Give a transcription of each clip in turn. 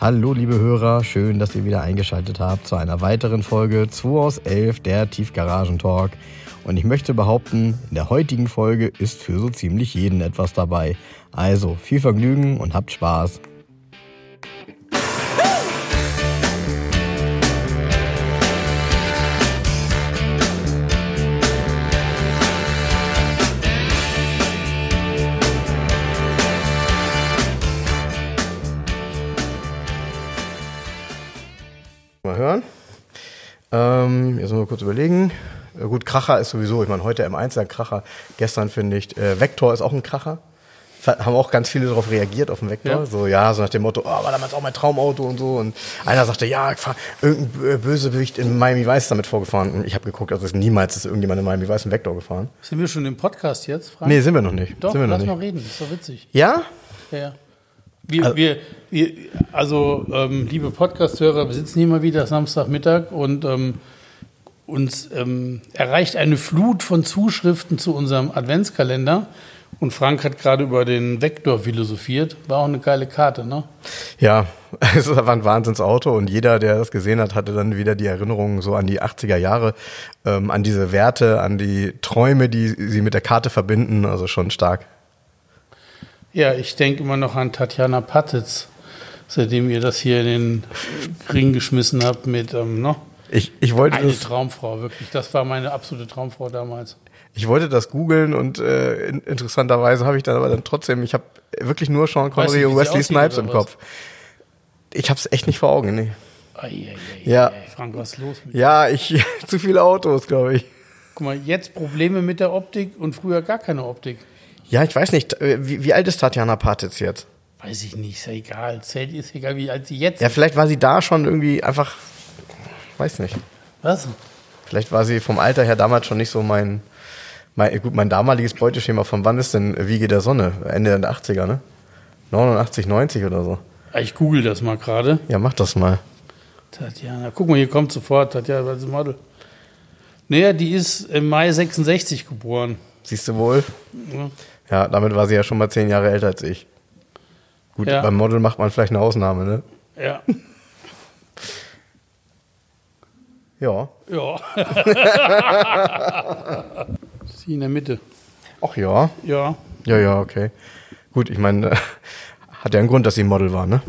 Hallo liebe Hörer, schön, dass ihr wieder eingeschaltet habt zu einer weiteren Folge 2 aus 11 der Tiefgaragen-Talk. Und ich möchte behaupten, in der heutigen Folge ist für so ziemlich jeden etwas dabei. Also viel Vergnügen und habt Spaß. Kurz überlegen. Äh, Gut, Kracher ist sowieso, ich meine, heute M1 ein Kracher. Gestern finde ich, äh, Vector ist auch ein Kracher. Haben auch ganz viele darauf reagiert, auf den Vector. Ja. So, ja, so nach dem Motto, oh, war damals auch mein Traumauto und so. Und einer sagte, ja, irgendein äh, Bösewicht in Miami Vice damit vorgefahren. Und ich habe geguckt, also ist niemals ist irgendjemand in Miami Vice einen Vector gefahren. Sind wir schon im Podcast jetzt, Frank? Nee, sind wir noch nicht. Doch, sind wir noch lass nicht. mal reden, ist doch witzig. Ja? Ja, ja. Wir, Also- wir, wir, also, ähm, liebe Podcast-Hörer, wir sitzen hier mal wieder Samstagmittag und ähm, uns ähm, erreicht eine Flut von Zuschriften zu unserem Adventskalender. Und Frank hat gerade über den Vektor philosophiert. War auch eine geile Karte, ne? Ja, es war ein Wahnsinnsauto und jeder, der das gesehen hat, hatte dann wieder die Erinnerungen so an die 80er Jahre, ähm, an diese Werte, an die Träume, die sie mit der Karte verbinden, also schon stark. Ja, ich denke immer noch an Tatjana Patitz, seitdem ihr das hier in den Ring geschmissen habt mit, ähm, ne? Ich, ich, wollte Eine das, Traumfrau, wirklich. Das war meine absolute Traumfrau damals. ich wollte das googeln und äh, in, interessanterweise habe ich dann aber dann trotzdem, ich habe wirklich nur Sean Weißt Connery du, und Wesley Snipes im? Kopf. Ich habe es echt nicht vor Augen, nee. Ei, ei, ei, Ja. Frank, was ist los mit dir? Ja, ich, zu viele Autos, glaube ich. Guck mal, jetzt Probleme mit der Optik und früher gar keine Optik. Ja, ich weiß nicht, äh, wie, wie alt ist Tatjana Patitz jetzt? Weiß ich nicht, ist ja egal. Zählt ist egal, wie alt sie jetzt Ja, ist. vielleicht war sie da schon irgendwie einfach, weiß nicht. Was? Vielleicht war sie vom Alter her damals schon nicht so mein, mein gut, mein damaliges Beuteschema von wann ist denn Wiege der Sonne? Ende der 80er, ne? 89, 90 oder so. Ah, Ich google das mal gerade. Ja, mach das mal. Tatjana, guck mal, hier kommt sofort Tatjana, ist das Model? Naja, die ist im Mai 66 geboren. Siehst du wohl? Ja. Ja, damit war sie ja schon mal zehn Jahre älter als ich. Gut, Ja. beim Model macht man vielleicht eine Ausnahme, ne? Ja. Ja. Ja. Sie in der Mitte. Ach ja. Ja. Ja, ja, okay. Gut, ich meine, hat ja einen Grund, dass sie Model war, ne?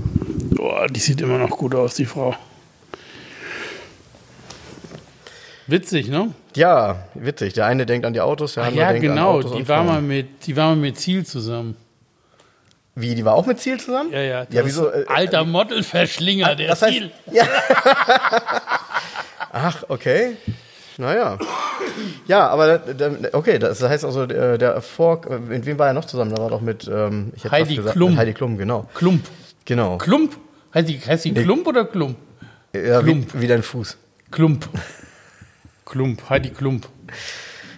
Boah, die sieht immer noch gut aus, die Frau. Witzig, ne? Ja, witzig. Der eine denkt an die Autos, der andere ja, denkt an genau. Autos Die war, Frauen. mal mit, die war mal mit Ziel zusammen. Wie, die war auch mit Ziel zusammen? Ja, ja. Ja, wieso? äh, Alter Modelverschlinger, der Das heißt, Ziel. ja. Ach, okay. Naja. Ja, aber okay, das heißt also, der, der Erfolg, mit wem war er noch zusammen? Da war doch mit ähm, Heidi gesagt, Klum. Mit Heidi Klum, genau. Klump. Genau. Klump? Heißt die, heißt die Klump oder Klump? Ja, wie, Klump. wie dein Fuß. Klump. Klump, Heidi Klump.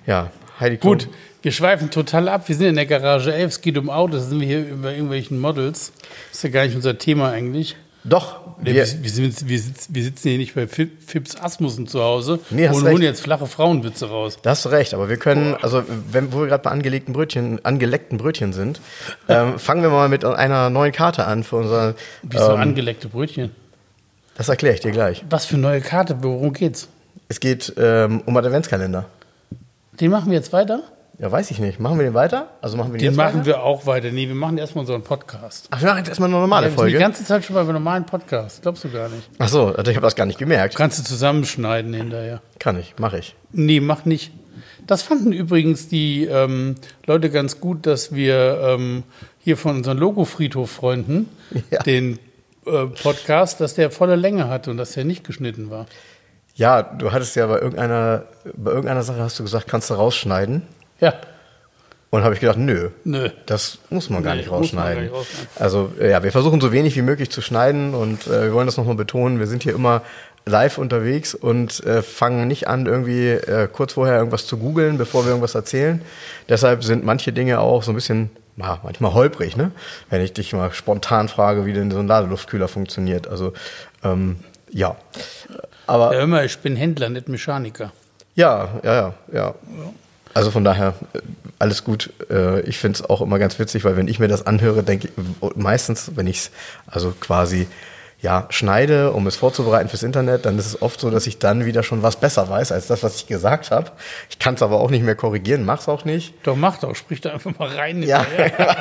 Ja, Heidi Klum. Gut, wir schweifen total ab. Wir sind in der Garage 11, es geht um Autos, sind wir hier über irgendwelchen Models. Das ist ja gar nicht unser Thema eigentlich. Doch. Wir, Wir, sind, wir, sitzen, wir sitzen hier nicht bei Fi- Fips Asmussen zu Hause Nee, und recht. holen jetzt flache Frauenwitze raus. da hast du recht, aber wir können, also wenn, wo wir gerade bei angelegten Brötchen, angeleckten Brötchen sind, ähm, fangen wir mal mit einer neuen Karte an für unser. Wieso Ähm, angeleckte Brötchen? das erkläre ich dir gleich. Was für eine neue Karte? Worum geht's? Es geht ähm, um Adventskalender. Den machen wir jetzt weiter? Ja, weiß ich nicht. Machen wir den weiter? Also machen wir den, Den machen weiter? wir auch weiter. Nee, wir machen erstmal unseren Podcast. Ach, wir machen jetzt erstmal eine normale Ja, wir sind die Folge. ganze Zeit schon bei einem normalen Podcast. Glaubst du gar nicht. Ach so, also ich habe das gar nicht gemerkt. Kannst du zusammenschneiden hinterher. Kann ich, mache ich. Nee, mach nicht. Das fanden übrigens die ähm, Leute ganz gut, dass wir ähm, hier von unseren Logo-Friedhof-Freunden Ja. den äh, Podcast, dass der volle Länge hatte und dass der nicht geschnitten war. Ja, du hattest ja bei irgendeiner, bei irgendeiner Sache hast du gesagt, kannst du rausschneiden. Ja, Und habe ich gedacht, nö, nö. das muss man gar Nee, nicht man gar rausschneiden. nicht rausschneiden. Also äh, ja, wir versuchen so wenig wie möglich zu schneiden und äh, wir wollen das nochmal betonen. Wir sind hier immer live unterwegs und äh, fangen nicht an, irgendwie äh, kurz vorher irgendwas zu googeln, bevor wir irgendwas erzählen. Deshalb sind manche Dinge auch so ein bisschen, ja, manchmal holprig, ne? Wenn ich dich mal spontan frage, wie denn so ein Ladeluftkühler funktioniert. Also ähm, ja. Aber Ja, mal, ich bin Händler, nicht Mechaniker. ja, ja, ja, ja. Also von daher, äh, alles gut. Äh, Ich finde es auch immer ganz witzig, weil wenn ich mir das anhöre, denke ich meistens, wenn ich es also quasi ja, schneide, um es vorzubereiten fürs Internet, dann ist es oft so, dass ich dann wieder schon was besser weiß als das, was ich gesagt habe. Ich kann es aber auch nicht mehr korrigieren, mach's auch nicht. Doch, mach doch, sprich da einfach mal rein. Ja,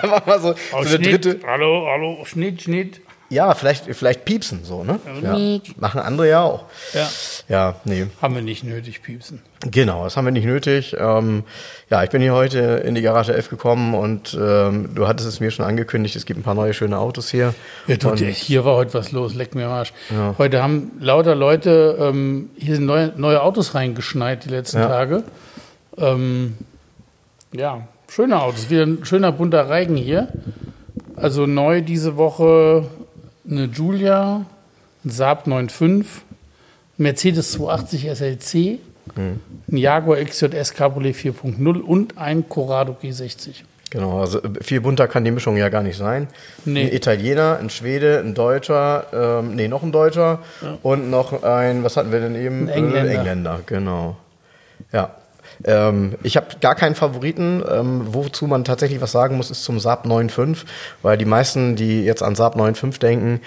mach mal so, so Oh, eine Schnitt, dritte. hallo, hallo, Schnitt, Schnitt. Ja, vielleicht, vielleicht piepsen so, ne? Ja. Miep. Machen andere ja auch. Ja, Ja, nee. haben wir nicht nötig, piepsen. Genau, das haben wir nicht nötig. Ähm, ja, ich bin hier heute in die Garage 11 gekommen und ähm, du hattest es mir schon angekündigt, es gibt ein paar neue schöne Autos hier. Ja, du, Und- hier war heute was los, leck mir Arsch. Heute haben lauter Leute, ähm, hier sind neue, neue Autos reingeschneit die letzten Ja. Tage. Ähm, ja, schöne Autos, wieder ein schöner bunter Reigen hier. Also neu diese Woche eine Giulia, ein Saab 9.5, Mercedes 280 SLC, Hm. ein Jaguar XJS Cabriolet 4.0 und ein Corrado G60. Genau, also äh, viel bunter kann die Mischung ja gar nicht sein. Nee. Ein Italiener, ein Schwede, ein Deutscher, ähm, nee, noch ein Deutscher und noch ein, was hatten wir denn eben? Ein Engländer. Äh, Engländer, genau. Ja. Ähm, ich habe gar keinen Favoriten. Ähm, wozu man tatsächlich was sagen muss, ist zum Saab 9.5, weil die meisten, die jetzt an Saab 9.5 denken,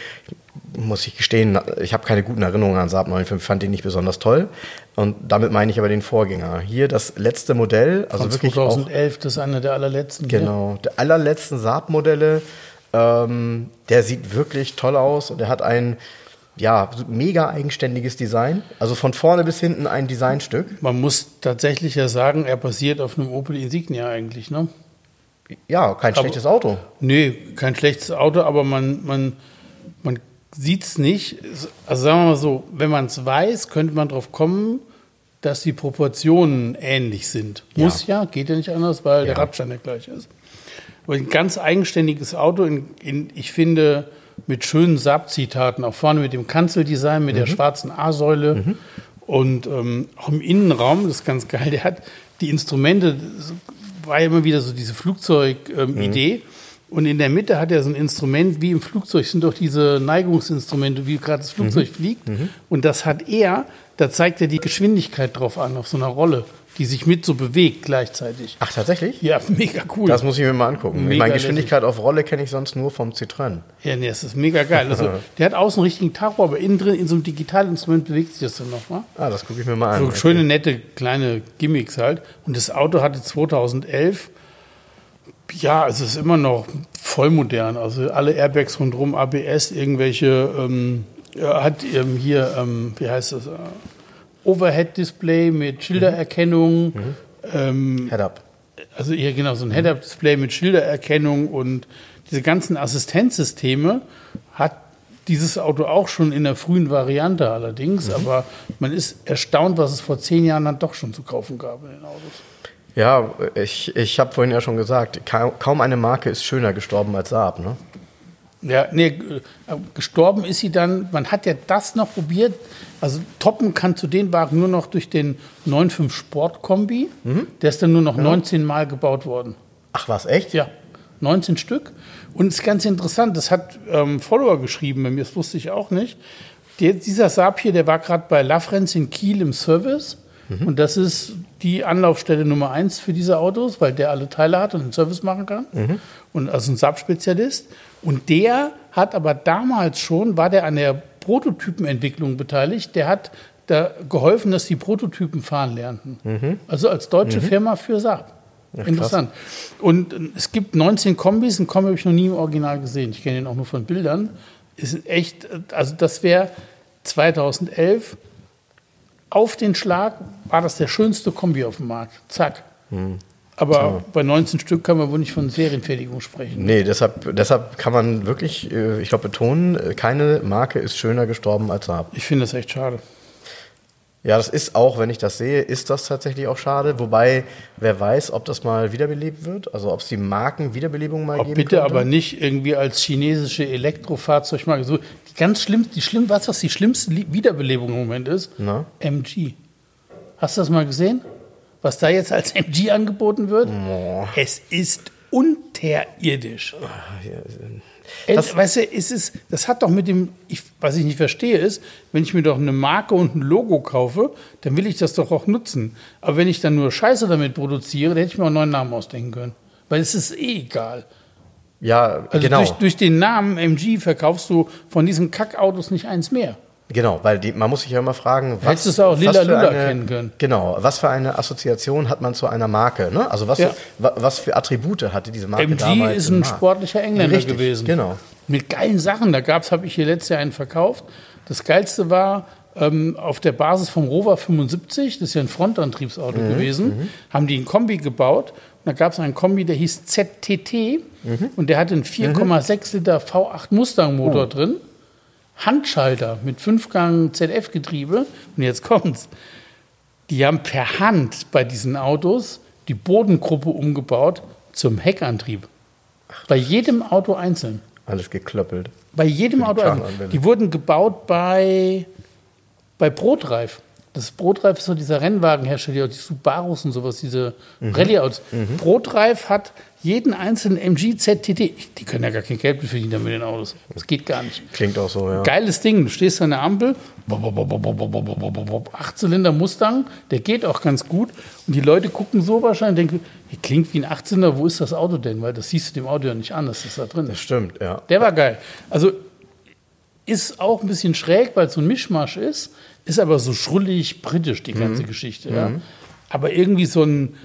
muss ich gestehen, ich habe keine guten Erinnerungen an Saab 9.5, fand den nicht besonders toll. Und damit meine ich aber den Vorgänger. Hier das letzte Modell, also Von wirklich auch 2011, das ist einer der allerletzten. hier. Genau, der allerletzten Saab-Modelle. Ähm, der sieht wirklich toll aus und der hat ein ja, mega eigenständiges Design. Also von vorne bis hinten ein Designstück. Man muss tatsächlich ja sagen, er basiert auf einem Opel Insignia eigentlich, ne? Ja, kein schlechtes Auto. Nee, kein schlechtes Auto, aber man, man, man sieht es nicht. Also sagen wir mal so, wenn man es weiß, könnte man drauf kommen, dass die Proportionen ähnlich sind. Muss ja, geht ja nicht anders, weil der Ja. Radstand der gleiche ist. Aber ein ganz eigenständiges Auto, in, in, ich finde, mit schönen Saab-Zitaten, auch vorne mit dem Kanzeldesign, mit der schwarzen A-Säule und ähm, auch im Innenraum, das ist ganz geil, der hat die Instrumente, war ja immer wieder so diese Flugzeug-Idee. Und in der Mitte hat er so ein Instrument, wie im Flugzeug sind doch diese Neigungsinstrumente, wie gerade das Flugzeug fliegt. Und das hat er, da zeigt er die Geschwindigkeit drauf an, auf so einer Rolle, die sich mit so bewegt gleichzeitig. Ach, tatsächlich? Ja, mega cool. Das muss ich mir mal angucken. ich Mega meine, Geschwindigkeit auf Rolle kenne ich sonst nur vom Citroën. Ja, nee, das ist mega geil. Also, der hat außen einen richtigen Tacho, aber innen drin in so einem Digitalinstrument bewegt sich das dann nochmal. Ah, das gucke ich mir mal an. So schöne, nette, kleine Gimmicks halt. Und das Auto hatte 2011, ja, also es ist immer noch voll modern. Also alle Airbags rundherum, ABS, irgendwelche, ähm, hat ähm, hier, ähm, wie heißt das, Overhead-Display mit Schildererkennung. Ähm, Head up. also hier genau so ein Head-Up-Display mit Schildererkennung und diese ganzen Assistenzsysteme hat dieses Auto auch schon in der frühen Variante allerdings, aber man ist erstaunt, was es vor zehn Jahren dann doch schon zu kaufen gab in den Autos. Ja, ich, ich habe vorhin ja schon gesagt, kaum, kaum eine Marke ist schöner gestorben als Saab, ne? Ja, nee, gestorben ist sie dann, man hat ja das noch probiert, also toppen kann zu den Wagen nur noch durch den 9.5 Sport Kombi, der ist dann nur noch 19 Mal gebaut worden. Ach was, echt? Ja, 19 Stück. Und es ist ganz interessant, das hat ähm, Follower geschrieben bei mir, das wusste ich auch nicht. Der, dieser Saab hier, der war gerade bei Lafrenz in Kiel im Service. Und das ist die Anlaufstelle Nummer eins für diese Autos, weil der alle Teile hat und den Service machen kann. Und also ein Saab-Spezialist. Und der hat aber damals schon, war der an der Prototypenentwicklung beteiligt. Der hat da geholfen, dass die Prototypen fahren lernten. Also als deutsche Firma für Saab. Interessant. Und äh, es gibt 19 Kombis, einen Kombi habe ich noch nie im Original gesehen. Ich kenne ihn auch nur von Bildern. Ist echt, also das wäre 2011 auf den Schlag war das der schönste Kombi auf dem Markt. Zack. Aber bei 19 Stück kann man wohl nicht von Serienfertigung sprechen. Nee, deshalb, deshalb kann man wirklich, äh, ich glaube, betonen, äh, keine Marke ist schöner gestorben als Saab. Ich finde das echt schade. Ja, das ist auch, wenn ich das sehe, ist das tatsächlich auch schade. Wobei, wer weiß, ob das mal wiederbelebt wird, also ob es die Markenwiederbelebung mal Ob geben bitte könnte. aber nicht irgendwie als chinesische Elektrofahrzeugmarke. So, die ganz schlimm, die schlimm, du, was die schlimmste Wiederbelebung im Moment ist? Na? MG. Hast du das mal gesehen? Was da jetzt als MG angeboten wird? Es ist unterirdisch. Ey, Das- weißt du, es ist, das hat doch mit dem, ich, was ich nicht verstehe, ist, wenn ich mir doch eine Marke und ein Logo kaufe, dann will ich das doch auch nutzen. Aber wenn ich dann nur Scheiße damit produziere, dann hätte ich mir auch einen neuen Namen ausdenken können. Weil es ist eh egal. Ja, Also genau. durch, durch den Namen MG verkaufst du von diesen Kackautos nicht eins mehr. Genau, weil die, man muss sich ja immer fragen, was, Hättest du es auch Lila Lula eine, kennen können. Genau, was für eine Assoziation hat man zu einer Marke? Ne? Also was, Ja. für, wa- was für Attribute hatte diese Marke MG damals? ist ein sportlicher Engländer Richtig, gewesen. Genau. Mit geilen Sachen. Da gab's, habe ich hier letztes Jahr einen verkauft. Das geilste war ähm, auf der Basis vom Rover 75, das ist ja ein Frontantriebsauto Mhm, gewesen, haben die ein Kombi gebaut. Und da gab es einen Kombi, der hieß ZTT Mhm. und der hatte einen 4,6 Liter V8 Mustang Motor Oh. drin. Handschalter mit Fünfgang ZF-Getriebe. Und jetzt kommt's. Die haben per Hand bei diesen Autos die Bodengruppe umgebaut zum Heckantrieb. Bei jedem Auto einzeln. Alles geklöppelt. Bei jedem Auto einzeln. Die wurden gebaut bei, bei Brotreif. Das Brotreif ist so dieser Rennwagenhersteller, die Subarus und sowas, diese Mhm. Rallye-Autos. Brotreif hat jeden einzelnen MG ZTT. Die können ja gar kein Geld verdienen mit den Autos. Das geht gar nicht. Klingt auch so, ja. Geiles Ding, du stehst an der Ampel, Achtzylinder Mustang, der geht auch ganz gut. Und die Leute gucken so wahrscheinlich und denken, klingt wie ein Achtzylinder, wo ist das Auto denn? Weil das siehst du dem Auto ja nicht an, dass das da drin Das stimmt, ja. Der war geil. Also ist auch ein bisschen schräg, weil es so ein Mischmasch ist, ist aber so schrullig britisch, die ganze Geschichte. Ja. Aber irgendwie so ein,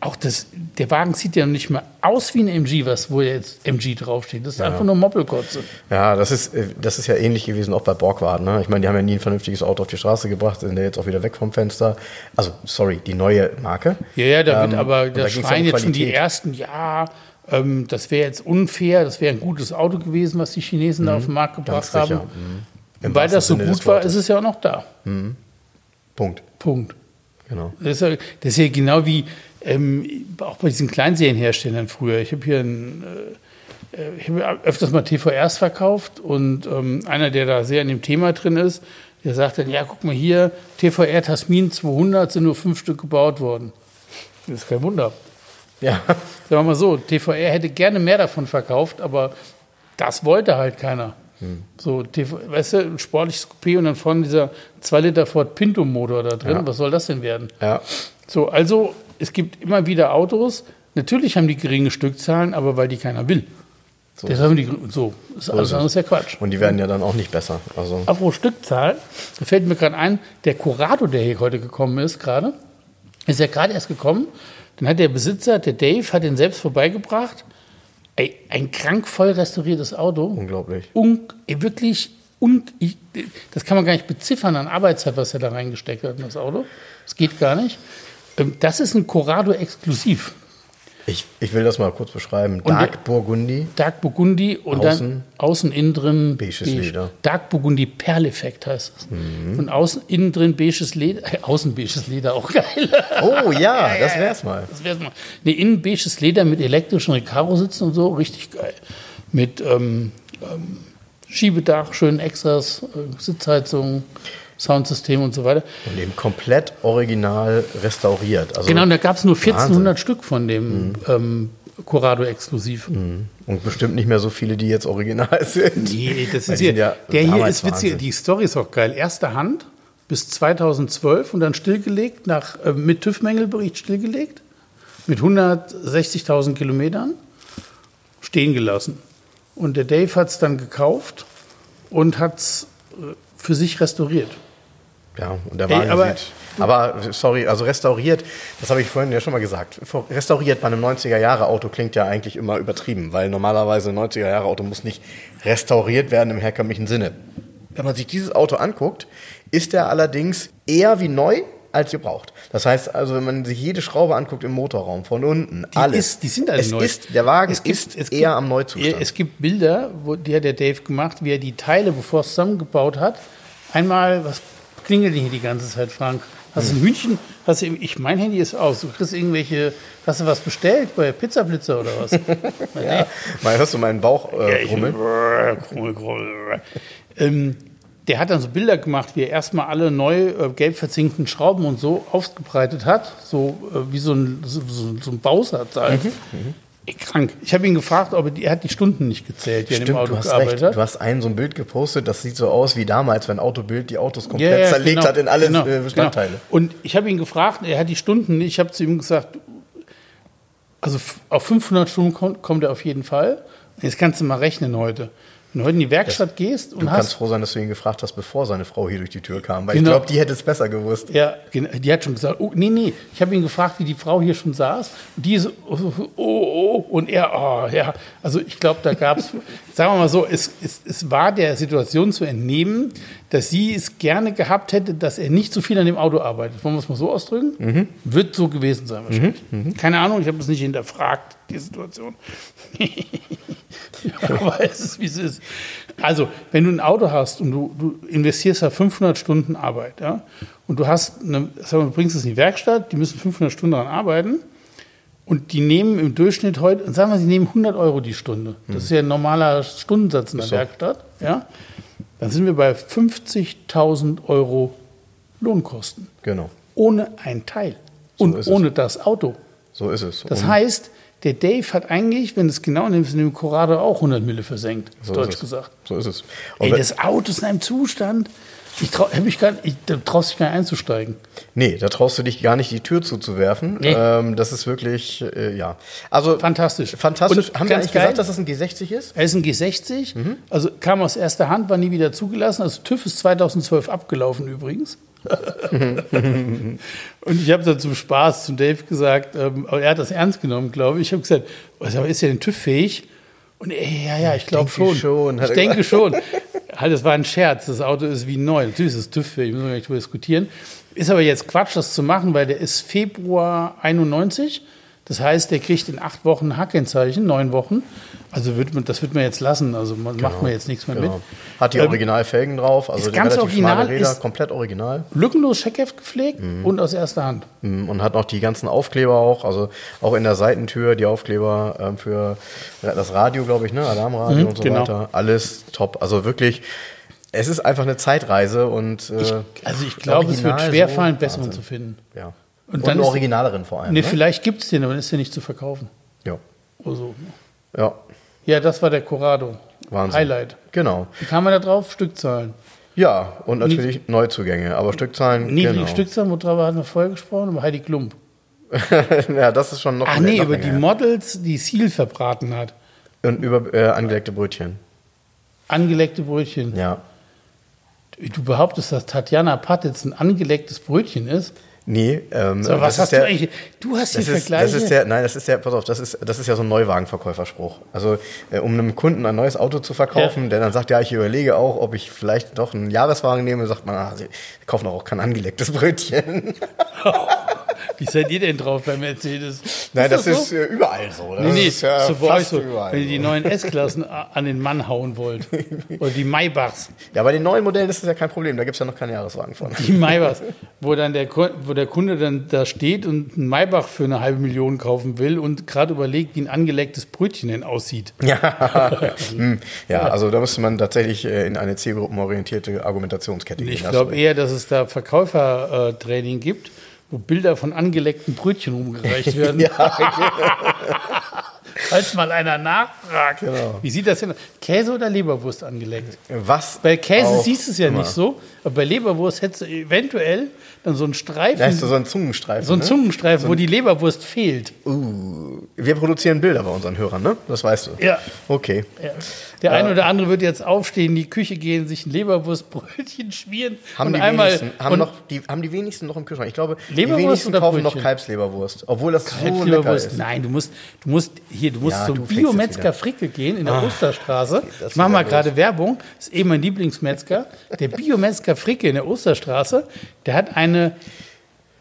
auch das, der Wagen sieht ja nicht mehr aus wie ein MG, was, wo jetzt MG draufsteht. Das ist einfach nur Moppelkotze. Ja, das ist, äh, das ist ja ähnlich gewesen auch bei Borgward. Ne? Ich meine, die haben ja nie ein vernünftiges Auto auf die Straße gebracht, sind ja jetzt auch wieder weg vom Fenster. Also, sorry, die neue Marke. Ja, ja, da wird Ähm, aber und da das schreien um jetzt schon die ersten, ja, ähm, das wäre jetzt unfair, das wäre ein gutes Auto gewesen, was die Chinesen da auf den Markt gebracht Mhm. Haben. Mhm. Und weil das so Sinne gut war, ist es ja auch noch da. Punkt. Punkt. Genau. Das ist ja, das ist ja genau wie ähm, auch bei diesen Kleinserienherstellern früher. Ich habe hier ein, äh, äh, ich habe öfters mal TVRs verkauft und ähm, einer, der da sehr in dem Thema drin ist, der sagt dann, ja, guck mal hier, TVR Tasmin 200 sind nur fünf Stück gebaut worden. Das ist kein Wunder. Ja, Sagen wir mal so, TVR hätte gerne mehr davon verkauft, aber das wollte halt keiner. So, TV, weißt du, ein sportliches Coupé und dann vorne dieser 2 Liter Ford Pinto Motor da drin. Ja. Was soll das denn werden? ja. So, also es gibt immer wieder Autos. Natürlich haben die geringe Stückzahlen, aber weil die keiner will. So Deshalb haben die so. Ist alles es. andere ist ja Quatsch. Und die werden ja dann auch nicht besser. Also, Apropos Stückzahl, da fällt mir gerade ein, der Corrado, der hier heute gekommen ist, gerade, ist ja gerade erst gekommen. Dann hat der Besitzer, der Dave, hat ihn selbst vorbeigebracht. Ey, ein krank voll restauriertes Auto. unglaublich. Un, wirklich, un, ich, das kann man gar nicht beziffern an Arbeitszeit, was er da reingesteckt hat in das Auto. Das geht gar nicht. Ähm, Das ist ein Corrado exklusiv. Ich, ich will das mal kurz beschreiben. Dark Burgundy. Dark Burgundy und Außen- dann außen, innen drin Beiges Leder. Dark Burgundy Perleffekt heißt es. Mhm. Und außen, innen drin beiges Leder. Äh, außen beiges Leder, auch geil. Oh ja, das wär's mal. Das wär's mal. Nee, innen beiges Leder mit elektrischen Recaro-Sitzen und so, richtig geil. Mit ähm, ähm, Schiebedach, schönen Extras, äh, Sitzheizung, Soundsystem und so weiter. Und eben komplett original restauriert. Also, Genau, und da gab es nur Wahnsinn. 1400 Stück von dem ähm, Corrado exklusiv. Und bestimmt nicht mehr so viele, die jetzt original sind. Nee, das ist hier, ja der hier ist witzig. Wahnsinn. Die Story ist auch geil. Erste Hand bis 2012 und dann stillgelegt, nach, äh, mit TÜV-Mängelbericht stillgelegt, mit 160.000 Kilometern stehen gelassen. Und der Dave hat es dann gekauft und hat es äh, für sich restauriert. Ja, und der Ey, Wagen aber- sieht. Aber sorry, also restauriert, das habe ich vorhin ja schon mal gesagt. Restauriert bei einem 90er-Jahre-Auto klingt ja eigentlich immer übertrieben, weil normalerweise ein 90er-Jahre-Auto muss nicht restauriert werden im herkömmlichen Sinne. Wenn man sich dieses Auto anguckt, ist er allerdings eher wie neu als gebraucht. Das heißt also, wenn man sich jede Schraube anguckt im Motorraum, von unten, Die alles. Ist, die sind alle es neu. Ist, der Wagen Es gibt- ist es eher gibt- am Neuzustand. Es gibt Bilder, wo, die hat der Dave gemacht, wie er die Teile, bevor er es zusammengebaut hat, einmal, was klingelt hier die ganze Zeit, Frank? Hast du ein Hühnchen? Hast du, ich, mein Handy ist aus. Du kriegst irgendwelche, hast du was bestellt bei Pizzablitzer oder was? ja, Mal hörst du meinen Bauch äh, grummeln? Krummel, Krummel. ähm, der hat dann so Bilder gemacht, wie er erstmal alle neu äh, gelb verzinkten Schrauben und so aufgebreitet hat, so äh, wie so ein, so, so, ein Bausatz halt. Mhm, Ey, krank. Ich habe ihn gefragt, ob er, er hat die Stunden nicht gezählt, die er in dem Stimmt, Auto du hast gearbeitet recht. hat. Du hast ein so ein Bild gepostet, das sieht so aus wie damals, wenn Autobild die Autos komplett Ja, ja, zerlegt genau, hat in alle genau, äh, Bestandteile. Genau. Und ich habe ihn gefragt, er hat die Stunden nicht. Ich habe zu ihm gesagt, also auf 500 Stunden kommt, kommt er auf jeden Fall. Jetzt kannst du mal rechnen heute. Wenn du heute in die Werkstatt gehst und Du kannst hast. froh sein, dass du ihn gefragt hast, bevor seine Frau hier durch die Tür kam. Weil Genau. ich glaube, die hätte es besser gewusst. Ja, genau, die hat schon gesagt, oh, nee, nee. Ich habe ihn gefragt, wie die Frau hier schon saß. Und die so, oh, oh, oh. Und er, oh, ja. Also ich glaube, da gab es, sagen wir mal so, es, es, es war der Situation zu entnehmen, dass sie es gerne gehabt hätte, dass er nicht so viel an dem Auto arbeitet. Wollen wir es mal so ausdrücken? Mhm. Wird so gewesen sein wahrscheinlich. Keine Ahnung, ich habe es nicht hinterfragt, die Situation. Aber es ist, wie es ist. Also, wenn du ein Auto hast und du, du investierst da 500 Stunden Arbeit, ja, und du hast, eine, sagen wir, du bringst es in die Werkstatt, die müssen 500 Stunden daran arbeiten und die nehmen im Durchschnitt heute, sagen wir, sie nehmen 100 Euro die Stunde. Das ist ja ein normaler Stundensatz in der so. Werkstatt, ja. Dann sind wir bei 50.000 Euro Lohnkosten. Genau. Ohne ein Teil. Und ist es. ohne das Auto. So ist es. Das Und heißt, der Dave hat eigentlich, wenn du es genau nimmst, in dem Corrado auch 100 Mille versenkt, so deutsch gesagt. So ist es. Ey, Und das Auto ist in einem Zustand, ich trau, ich gar, ich, da traust dich gar nicht einzusteigen. Nee, da traust du dich gar nicht, die Tür zuzuwerfen. Nee. Ähm, das ist wirklich, äh, ja. Also, Fantastisch. fantastisch. Und Haben wir eigentlich geil. gesagt, dass das ein G60 ist? Er ist ein G60, Mhm. also kam aus erster Hand, war nie wieder zugelassen. Also TÜV ist 2012 abgelaufen übrigens. und ich habe dann zum Spaß zum Dave gesagt, ähm, aber er hat das ernst genommen, glaube ich. Ich habe gesagt, was, aber ist er denn TÜV-fähig? Und er, ja, ja, ich glaube schon. schon, Ich denke schon. Halt, das war ein Scherz. Das Auto ist wie neu. Natürlich ist es TÜV-fähig, müssen wir nicht drüber diskutieren. Ist aber jetzt Quatsch, das zu machen, weil der ist Februar 91. Das heißt, der kriegt in acht Wochen ein Hackenzeichen, neun Wochen. Also wird man, das wird man jetzt lassen. Also man macht man jetzt nichts mehr Genau. mit. Hat die Ähm, Originalfelgen drauf, also ist die ganz original, Räder, komplett original. Lückenlos Scheckheft gepflegt Mhm. und aus erster Hand. Mm, Und hat noch die ganzen Aufkleber auch, also auch in der Seitentür die Aufkleber ähm, für das Radio, glaube ich, ne, Alarmradio Mhm, und so genau. weiter. Alles top. Also wirklich, es ist einfach eine Zeitreise und äh, Also ich glaube, es wird schwerfallen, so, besseren zu finden. ja. Und Und, dann einen ist- originaleren vor allem. Nee, ne? vielleicht gibt es den, aber dann ist der nicht zu verkaufen. Ja. Oder so. Ja, Ja, das war der Corrado. Wahnsinn. Highlight. Genau. Wie kam man da drauf? Stückzahlen. Ja, und natürlich Neuzugänge, aber Stückzahlen. Niedrige genau. Stückzahlen, worüber hatten wir vorher gesprochen? Über Heidi Klump. ja, das ist schon noch Ach nee, noch über die. Models, die Seal verbraten hat. Und über äh, angelegte Brötchen. Angelegte Brötchen. Ja. Du behauptest, dass Tatjana Patitz ein angelegtes Brötchen ist? Nee, ähm, So, was hast der, du eigentlich? Du hast ist, Vergleiche. das ist der, nein, das ist der, pass auf, das ist, das ist ja so ein Neuwagenverkäuferspruch. Also, äh, um einem Kunden ein neues Auto zu verkaufen, Ja. der dann sagt, ja, ich überlege auch, ob ich vielleicht doch einen Jahreswagen nehme, sagt man, ah, sie kaufen doch auch kein angelegtes Brötchen. Wie seid ihr denn drauf bei Mercedes? nein, das, so? ist überall so. Das Nee, nee, ist ja so fast so, überall wenn ihr die neuen S-Klassen an den Mann hauen wollt. Oder die Maybachs. Ja, bei den neuen Modellen ist das ja kein Problem, da gibt es ja noch keinen Jahreswagen von. Die Maybachs. Wo dann der, wo der Kunde dann da steht und einen Maybach für eine halbe Million kaufen will und gerade überlegt, wie ein angelegtes Brötchen denn aussieht. Ja, Hm. ja also da müsste man tatsächlich äh, in eine zielgruppenorientierte Argumentationskette gehen. Ich glaube eher, dass es da Verkäufertraining gibt, wo Bilder von angeleckten Brötchen umgereicht werden. Falls mal einer nachfragt. Genau. Wie sieht das denn aus? Käse oder Leberwurst angeleckt? recht. Was? Bei Käse siehst du es ja immer. nicht so, aber bei Leberwurst hättest du eventuell dann so einen Streifen, Da hast du so einen Zungenstreifen. so einen ne? Zungenstreifen, wo die Leberwurst fehlt. Uh, wir produzieren Bilder bei unseren Hörern, ne? Das weißt du. Ja. Okay. Ja. Der eine oder andere wird jetzt aufstehen, in die Küche gehen, sich ein Leberwurstbrötchen schmieren Haben, und die, einmal wenigsten, haben, noch, die, haben die wenigsten noch im Kühlschrank? Ich glaube, Leberwurst die wenigsten kaufen noch? Kalbsleberwurst, obwohl das so lecker ist. Nein, du musst, du musst hier, du musst Ja, zum du Biometzger. Fricke gehen in der Osterstraße. das Ich mache mal gerade Werbung. Das ist eben mein Lieblingsmetzger. Der Biometzger Fricke in der Osterstraße, der hat eine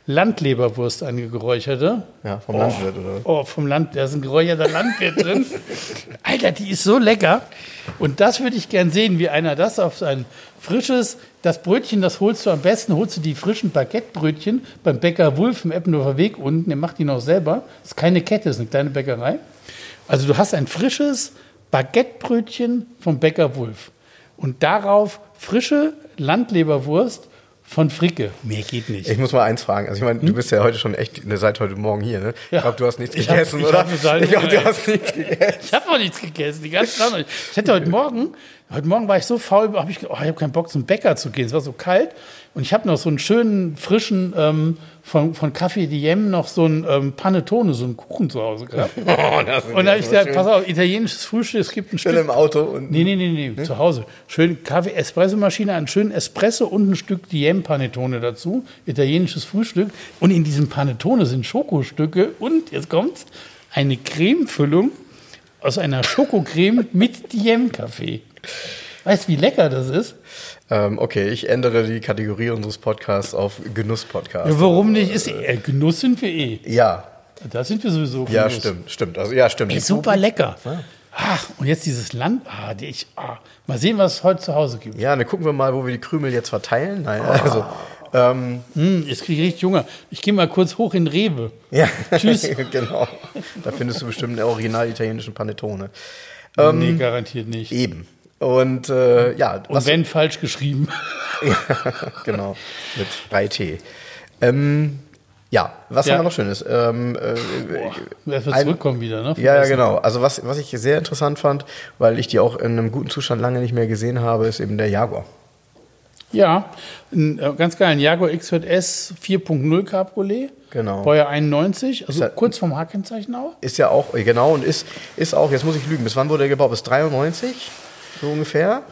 Landleberwurst angeräucherte. Ja, vom Landwirt, oder? Oh, vom Land, da ist ein geräucherter Landwirt drin. Alter, die ist so lecker. Und das würde ich gern sehen, wie einer das auf sein frisches, das Brötchen, das holst du am besten, holst du die frischen Baguettebrötchen beim Bäcker Wulf im Eppendorfer Weg unten, der macht die noch selber. Das ist keine Kette, das ist eine kleine Bäckerei. Also du hast ein frisches Baguettebrötchen vom Bäcker Wulf. Und darauf frische Landleberwurst von Fricke. Mehr geht nicht. Ich muss mal eins fragen. Also ich meine, du bist ja heute schon echt, ne, seit heute Morgen hier, ne? Ja. Ich glaube, du hast nichts Ich hab- gegessen, ich oder? hab ich glaube, du hast nichts gegessen. Ich habe noch nichts gegessen, die ganze nicht. Ich hätte heute Morgen, heute Morgen war ich so faul, habe ich, oh, ich habe keinen Bock zum Bäcker zu gehen. Es war so kalt Und ich habe noch so einen schönen, frischen, ähm, von, von Café Diem noch so einen ähm, Panettone, so einen Kuchen zu Hause gehabt. Oh, das Und da habe ich so gesagt, schön. pass auf, italienisches Frühstück, es gibt ein Schön Stück. im Auto und Nee, nee, nee, nee, zu Hause. Schön Kaffee, Espressomaschine, einen schönen Espresso und ein Stück Diem Panettone dazu. Italienisches Frühstück. Und in diesem Panettone sind Schokostücke und, jetzt kommt's, eine Cremefüllung aus einer Schokocreme mit Diem-Kaffee. Weißt du, wie lecker das ist? ähm, okay, ich ändere die Kategorie unseres Podcasts auf Genuss-Podcast. Ja, warum nicht? Ist, äh, Genuss sind wir eh. Ja, Da sind wir sowieso. ja, Genuss. stimmt, stimmt. Also ja, stimmt. Ey, super lecker. Ach, und jetzt dieses Land. Ah, die ich, ah. Mal sehen, was es heute zu Hause gibt. Ja, dann gucken wir mal, wo wir die Krümel jetzt verteilen. Nein, also ähm, Hm, jetzt kriege ich richtig Hunger. Ich gehe mal kurz hoch in Rewe. ja, Tschüss. genau. Da findest du bestimmt einen original italienischen Panettone. nee, garantiert nicht. Eben. Und äh, ja, Und was, wenn falsch geschrieben. genau, mit 3T. Ähm, ja, was Ja. haben wir noch Schönes? Ähm, äh, Wer wird Ein- zurückkommen wieder, ne? Ja, ja, genau. Also was, was ich sehr interessant fand, weil ich die auch in einem guten Zustand lange nicht mehr gesehen habe, ist eben der Jaguar. Ja, ein äh, ganz geil. Ein Jaguar XJS 4.0 Cabriolet. Genau. Baujahr 91, also ja- kurz vom H-Kennzeichen auch. Ist ja auch, genau, und ist, ist auch, jetzt muss ich lügen, bis wann wurde der gebaut? Bis 93? So ungefähr?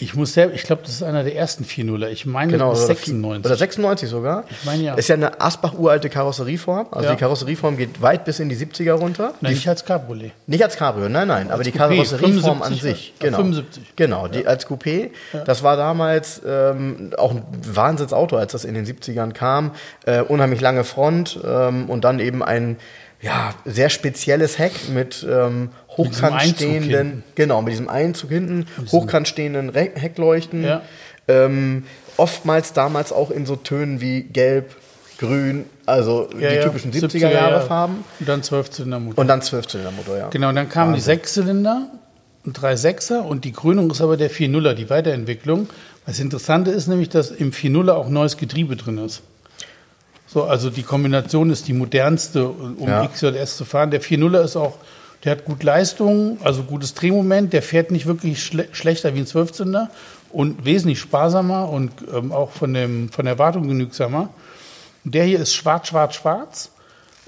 Ich muss selber, ich glaube, das ist einer der ersten 4.0er. Ich meine Genau. oder 96. Oder 96 sogar. Ich meine, ja. Ist ja eine Asbach-uralte Karosserieform. Also Ja. die Karosserieform geht weit bis in die 70er runter. Nein, nicht als Cabriolet. Nicht als Cabrio, nein, nein, aber die Karosserieform an 75, sich. ja, Genau. 75. Genau, die als Coupé. Das war damals ähm, auch ein Wahnsinnsauto, als das in den 70ern kam. Äh, unheimlich lange Front ähm, und dann eben ein ja, sehr spezielles Heck mit ähm, hochkant Einzug stehenden, genau, mit diesem Einzug hinten, hochkant stehenden Re Heckleuchten. Ja. Ähm, oftmals damals auch in so Tönen wie Gelb, Grün, also Ja, die ja, typischen 70er 70er Jahre. Farben. Und dann 12 Zylinder Motor. Und dann 12-Zylinder Motor, ja. Genau, und dann kamen die Sechszylinder, ein 3.6er und die Krönung ist aber der 4.0er, die Weiterentwicklung. Das Interessante ist nämlich, dass im 4.0er auch neues Getriebe drin ist. So, also die Kombination ist die modernste, um Ja. XJS zu fahren. Der 4.0er ist auch, der hat gut Leistung, also gutes Drehmoment, der fährt nicht wirklich schle schlechter wie ein 12-Zylinder und wesentlich sparsamer und ähm, auch von, dem, von der Wartung genügsamer. Und der hier ist schwarz, schwarz, schwarz.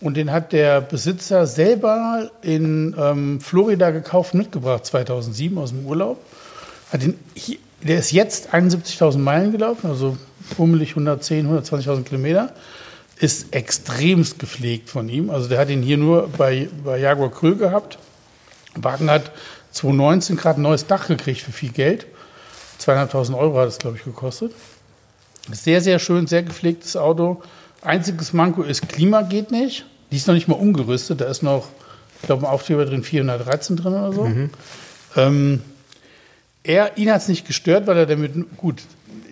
Und den hat der Besitzer selber in ähm, Florida gekauft, mitgebracht, 2007 aus dem Urlaub. Hat den, der ist jetzt 71.000 Meilen gelaufen, also bummelig 110, 120.000 Kilometer. Ist extremst gepflegt von ihm. Also der hat ihn hier nur bei, bei Jaguar Krüll gehabt. Wagen hat 2019 gerade ein neues Dach gekriegt für viel Geld. 200.000 Euro hat es, glaube ich, gekostet. Sehr, sehr schön, sehr gepflegtes Auto. Einziges Manko ist, Klima geht nicht. Die ist noch nicht mal umgerüstet. Da ist noch, ich glaube, ein Aufkleber drin, 413 drin oder so. Ähm, er, ihn hat es nicht gestört, weil er damit, gut,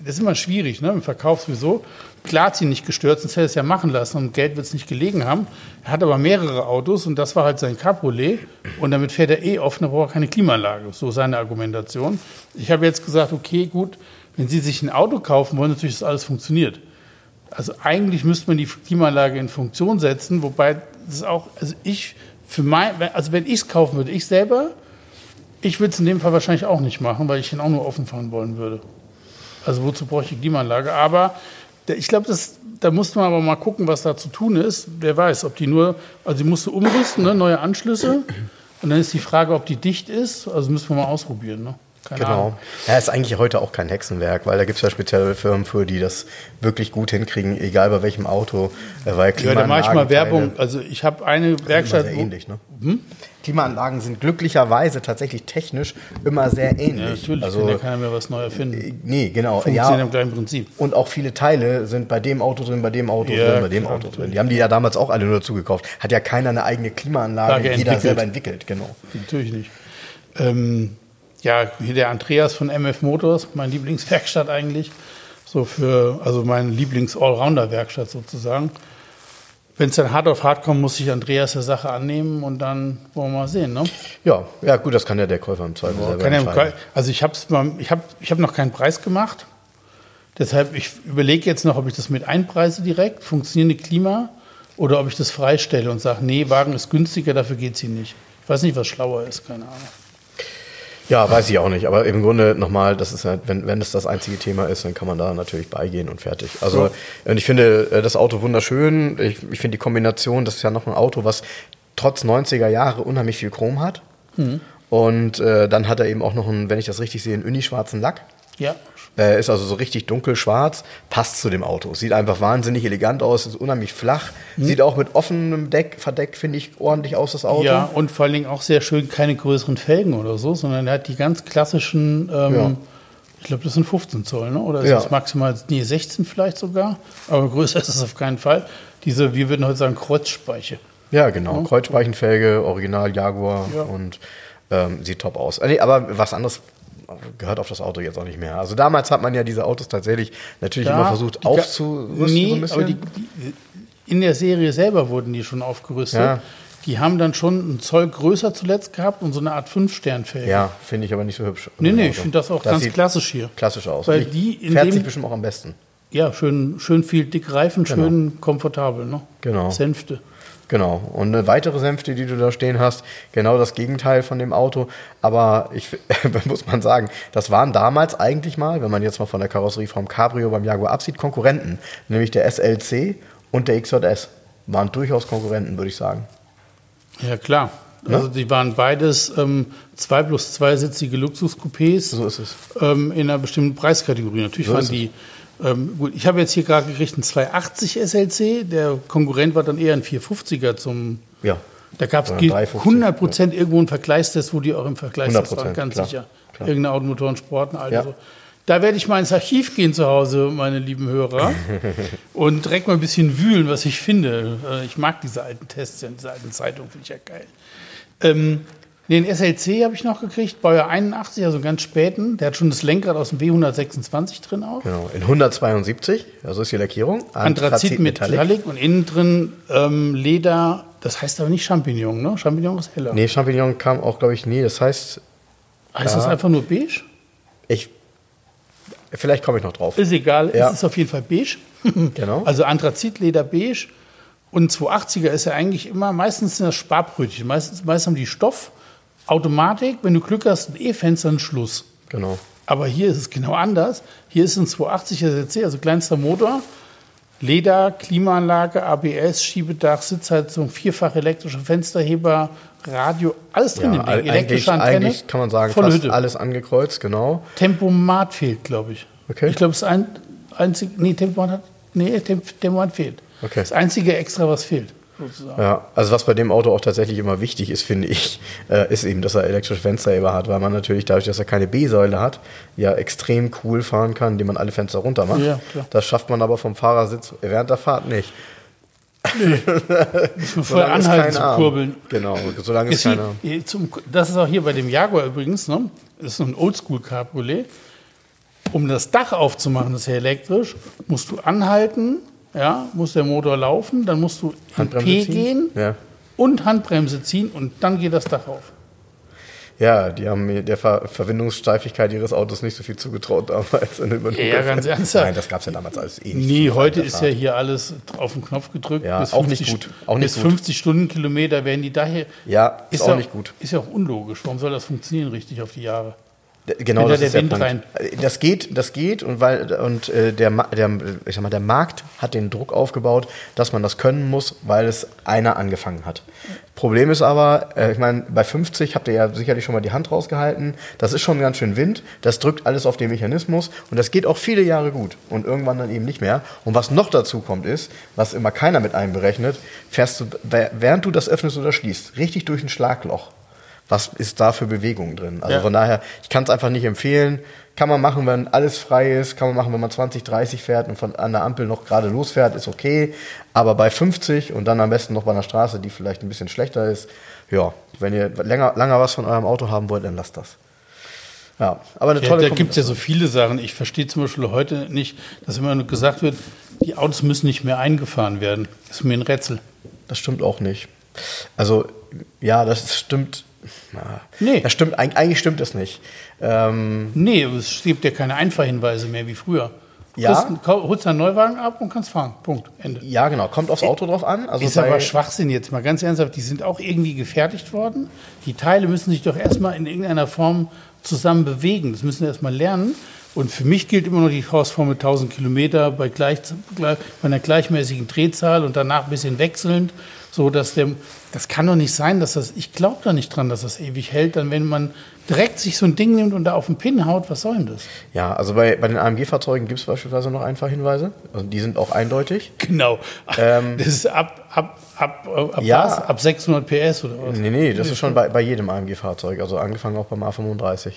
das ist immer schwierig, ne, im Verkauf sowieso. Klar hat sie nicht gestört, sonst hätte er es ja machen lassen und Geld wird es nicht gelegen haben. Er hat aber mehrere Autos und das war halt sein Cabriolet und damit fährt er eh offen, da braucht er keine Klimaanlage. So seine Argumentation. Ich habe jetzt gesagt, okay, gut, wenn Sie sich ein Auto kaufen wollen, natürlich, dass alles funktioniert. Also eigentlich müsste man die Klimaanlage in Funktion setzen, wobei das auch, also ich, für mein, also wenn ich es kaufen würde, ich selber, ich würde es in dem Fall wahrscheinlich auch nicht machen, weil ich ihn auch nur offen fahren wollen würde. Also wozu brauche ich die Klimaanlage? Aber ich glaube, da muss man aber mal gucken, was da zu tun ist. Wer weiß, ob die nur, also die musst du umrüsten, ne, neue Anschlüsse. Und dann ist die Frage, ob die dicht ist. Also müssen wir mal ausprobieren. Ne? Keine Genau. Ahnung. Ja, ist eigentlich heute auch kein Hexenwerk, weil da gibt es ja spezielle Firmen für, die das wirklich gut hinkriegen, egal bei welchem Auto. Äh, Weil Ja, da mache ich mal Werbung. Also ich habe eine Immer Werkstatt. sehr wo- ähnlich, ne? Klimaanlagen sind glücklicherweise tatsächlich technisch immer sehr ähnlich. Ja, natürlich, also, kann ja keiner mehr was neu erfinden. nee, genau. Funktioniert Ja, im gleichen Prinzip. und auch viele Teile sind bei dem Auto drin, bei dem Auto Ja, drin, bei dem klar, Auto drin. Die haben die ja damals auch alle nur dazu gekauft. Hat ja keiner eine eigene Klimaanlage, Lage jeder entwickelt. selber entwickelt, genau. Natürlich nicht. Ähm, ja, hier der Andreas von MF Motors, mein Lieblingswerkstatt eigentlich. So für, also meine Lieblings-Allrounder-Werkstatt sozusagen. Wenn es dann hart auf hart kommt, muss sich Andreas der Sache annehmen und dann wollen wir mal sehen. Ne? Ja, ja, gut, das kann ja der Käufer im Zweifel selber Kann ja, entscheiden. also ich habe ich hab, ich hab noch keinen Preis gemacht. Deshalb, ich überlege jetzt noch, ob ich das mit einpreise direkt, funktionierende Klima, oder ob ich das freistelle und sage, nee, Wagen ist günstiger, dafür geht sie nicht. Ich weiß nicht, was schlauer ist, keine Ahnung. Ja, weiß ich auch nicht. Aber im Grunde nochmal, das ist halt, wenn, wenn es das einzige Thema ist, dann kann man da natürlich beigehen und fertig. Also, ja. und ich finde äh, das Auto wunderschön. Ich, ich finde die Kombination, das ist ja noch ein Auto, was trotz 90er Jahre unheimlich viel Chrom hat. Mhm. Und äh, dann hat er eben auch noch einen, wenn ich das richtig sehe, einen uni-schwarzen Lack. Ja. Äh, ist also so richtig dunkelschwarz, passt zu dem Auto. Sieht einfach wahnsinnig elegant aus, ist unheimlich flach. Hm. Sieht auch mit offenem Deck verdeckt, finde ich, ordentlich aus, das Auto. Ja, und vor allen Dingen auch sehr schön, keine größeren Felgen oder so, sondern er hat die ganz klassischen, ähm, ja. ich glaube, das sind 15 Zoll, ne? oder ist ja. das maximal, nee, 16 vielleicht sogar, aber größer ist es auf keinen Fall. Diese, wir würden heute sagen, Kreuzspeiche. Ja, genau. Ja. Kreuzspeichenfelge, Original Jaguar ja. und ähm, sieht top aus. Nee, aber was anderes gehört auf das Auto jetzt auch nicht mehr. Also damals hat man ja diese Autos tatsächlich natürlich da, immer versucht aufzurüsten. Nee, so aber die, die, in der Serie selber wurden die schon aufgerüstet. Ja. Die haben dann schon einen Zoll größer zuletzt gehabt und so eine Art Fünf-Stern-Felge. Ja, finde ich aber nicht so hübsch. Nee, nee, ich finde das auch das ganz klassisch hier. Klassisch aus. Weil die in fährt dem, sich bestimmt auch am besten. Ja, schön, schön viel dick Reifen, genau. schön komfortabel. Ne? Genau. Sänfte. Genau. Und eine weitere Sänfte, die du da stehen hast, genau das Gegenteil von dem Auto. Aber ich muss man sagen, das waren damals eigentlich mal, wenn man jetzt mal von der Karosserie vom Cabrio beim Jaguar absieht, Konkurrenten. Nämlich der SLC und der XJS. Waren durchaus Konkurrenten, würde ich sagen. Ja, klar. Ne? Also die waren beides ähm, zwei plus zweisitzige Luxuscoupés. So ist es. Ähm, in einer bestimmten Preiskategorie. Natürlich so waren die ähm, gut, ich habe jetzt hier gerade gekriegt einen 280 SLC. Der Konkurrent war dann eher ein 450er zum. Ja. Da gab es 100 Prozent ja. irgendwo einen Vergleichstest, wo die auch im Vergleichstest waren, ganz klar, sicher. Klar. Irgendeine Automotoren-Sporten, also. Ja. Da werde ich mal ins Archiv gehen zu Hause, meine lieben Hörer, und direkt mal ein bisschen wühlen, was ich finde. Äh, ich mag diese alten Tests, diese alten Zeitungen, finde ich ja geil. Ähm, den SLC habe ich noch gekriegt, Baujahr 81, also ganz späten. Der hat schon das Lenkrad aus dem W126 drin auch. Genau, in 172, also ist die Lackierung. Anthrazit Metallic. Metallic und innen drin ähm, Leder, das heißt aber nicht Champignon, ne? Champignon ist heller. Nee, Champignon kam auch, glaube ich, nie. Das heißt. Heißt das einfach nur beige? Ich. Vielleicht komme ich noch drauf. Ist egal, ja. es ist auf jeden Fall beige. genau. Also Anthrazitleder beige. Und 280er ist ja eigentlich immer, meistens sind das Sparbrötchen. Meistens, meistens haben die Stoff Automatik, wenn du Glück hast, ein E-Fenster, ein Schluss. Genau. Aber hier ist es genau anders. Hier ist ein 280er CC, also kleinster Motor. Leder, Klimaanlage, ABS, Schiebedach, Sitzheizung, vierfach elektrische Fensterheber, Radio, alles drin ja, im Ding. Elektrische eigentlich, Antenne. Eigentlich kann man sagen, fast Hütte. alles angekreuzt, genau. Tempomat fehlt, glaube ich. Okay. Ich glaube, das ein, einzige, nee, Tempomat hat, nee, Tempomat fehlt. Okay. Das einzige Extra, was fehlt sozusagen. Ja, also was bei dem Auto auch tatsächlich immer wichtig ist, finde ich, äh, ist eben, dass er elektrische Fensterheber hat, weil man natürlich dadurch, dass er keine B-Säule hat, ja extrem cool fahren kann, indem man alle Fenster runter macht. Ja, klar. Das schafft man aber vom Fahrersitz während der Fahrt nicht. Nee. Voll anhalten zu kurbeln. Genau, solange ist keiner. Das ist auch hier bei dem Jaguar übrigens, ne? Das ist so ein Oldschool-Cabriolet. Um das Dach aufzumachen, das ist ja elektrisch, musst du anhalten, ja, muss der Motor laufen, dann musst du in P ziehen. gehen ja. und Handbremse ziehen und dann geht das Dach auf. Ja, die haben der Ver Verwindungssteifigkeit ihres Autos nicht so viel zugetraut damals. In ja, ganz ernsthaft. Nein, das gab es ja damals alles eh nicht. Nee, heute ist ja hier alles auf den Knopf gedrückt. Ja, bis auch 50, nicht gut. Auch nicht bis 50 Stundenkilometer werden die daher. Ja, ist, ist auch ja, nicht gut. Ist ja auch unlogisch. Warum soll das funktionieren richtig auf die Jahre? Genau, das, ist der Punkt. Rein. das geht, das geht und weil und äh, der, der, ich sag mal, der Markt hat den Druck aufgebaut, dass man das können muss, weil es einer angefangen hat. Problem ist aber, äh, ich meine, bei 50 habt ihr ja sicherlich schon mal die Hand rausgehalten. Das ist schon ganz schön Wind. Das drückt alles auf den Mechanismus und das geht auch viele Jahre gut und irgendwann dann eben nicht mehr. Und was noch dazu kommt ist, was immer keiner mit einberechnet, fährst du, während du das öffnest oder schließt, richtig durch ein Schlagloch was ist da für Bewegung drin. Also ja. von daher, ich kann es einfach nicht empfehlen. Kann man machen, wenn alles frei ist, kann man machen, wenn man 20, 30 fährt und von an der Ampel noch gerade losfährt, ist okay. Aber bei 50 und dann am besten noch bei einer Straße, die vielleicht ein bisschen schlechter ist, ja, wenn ihr länger, länger was von eurem Auto haben wollt, dann lasst das. Ja, aber eine tolle ja, Da gibt es ja so viele Sachen. Ich verstehe zum Beispiel heute nicht, dass immer nur gesagt wird, die Autos müssen nicht mehr eingefahren werden. Das ist mir ein Rätsel. Das stimmt auch nicht. Also, ja, das stimmt na, nee. Das stimmt, eigentlich stimmt das nicht. Ähm, nee, es gibt ja keine Einfahrhinweise mehr wie früher. Ja. Kriegst, kau- holst einen Neuwagen ab und kannst fahren. Punkt. Ende. Ja, genau. Kommt aufs Auto drauf an. Also ist aber Schwachsinn jetzt mal ganz ernsthaft. Die sind auch irgendwie gefertigt worden. Die Teile müssen sich doch erstmal in irgendeiner Form zusammen bewegen. Das müssen wir erstmal lernen. Und für mich gilt immer noch die Hausformel 1000 Kilometer bei, gleich, bei einer gleichmäßigen Drehzahl und danach ein bisschen wechselnd, so dass der, das kann doch nicht sein, dass das, ich glaube da nicht dran, dass das ewig hält. Dann, wenn man direkt sich so ein Ding nimmt und da auf den Pin haut, was soll denn das? Ja, also bei, bei den AMG-Fahrzeugen gibt es beispielsweise noch Einfachhinweise. Also die sind auch eindeutig. Genau. Ähm, das ist ab, ab, ab, ab, Ja. was? ab 600 PS oder was? Nee, nee, das ist schon bei, bei jedem AMG-Fahrzeug, also angefangen auch beim A35.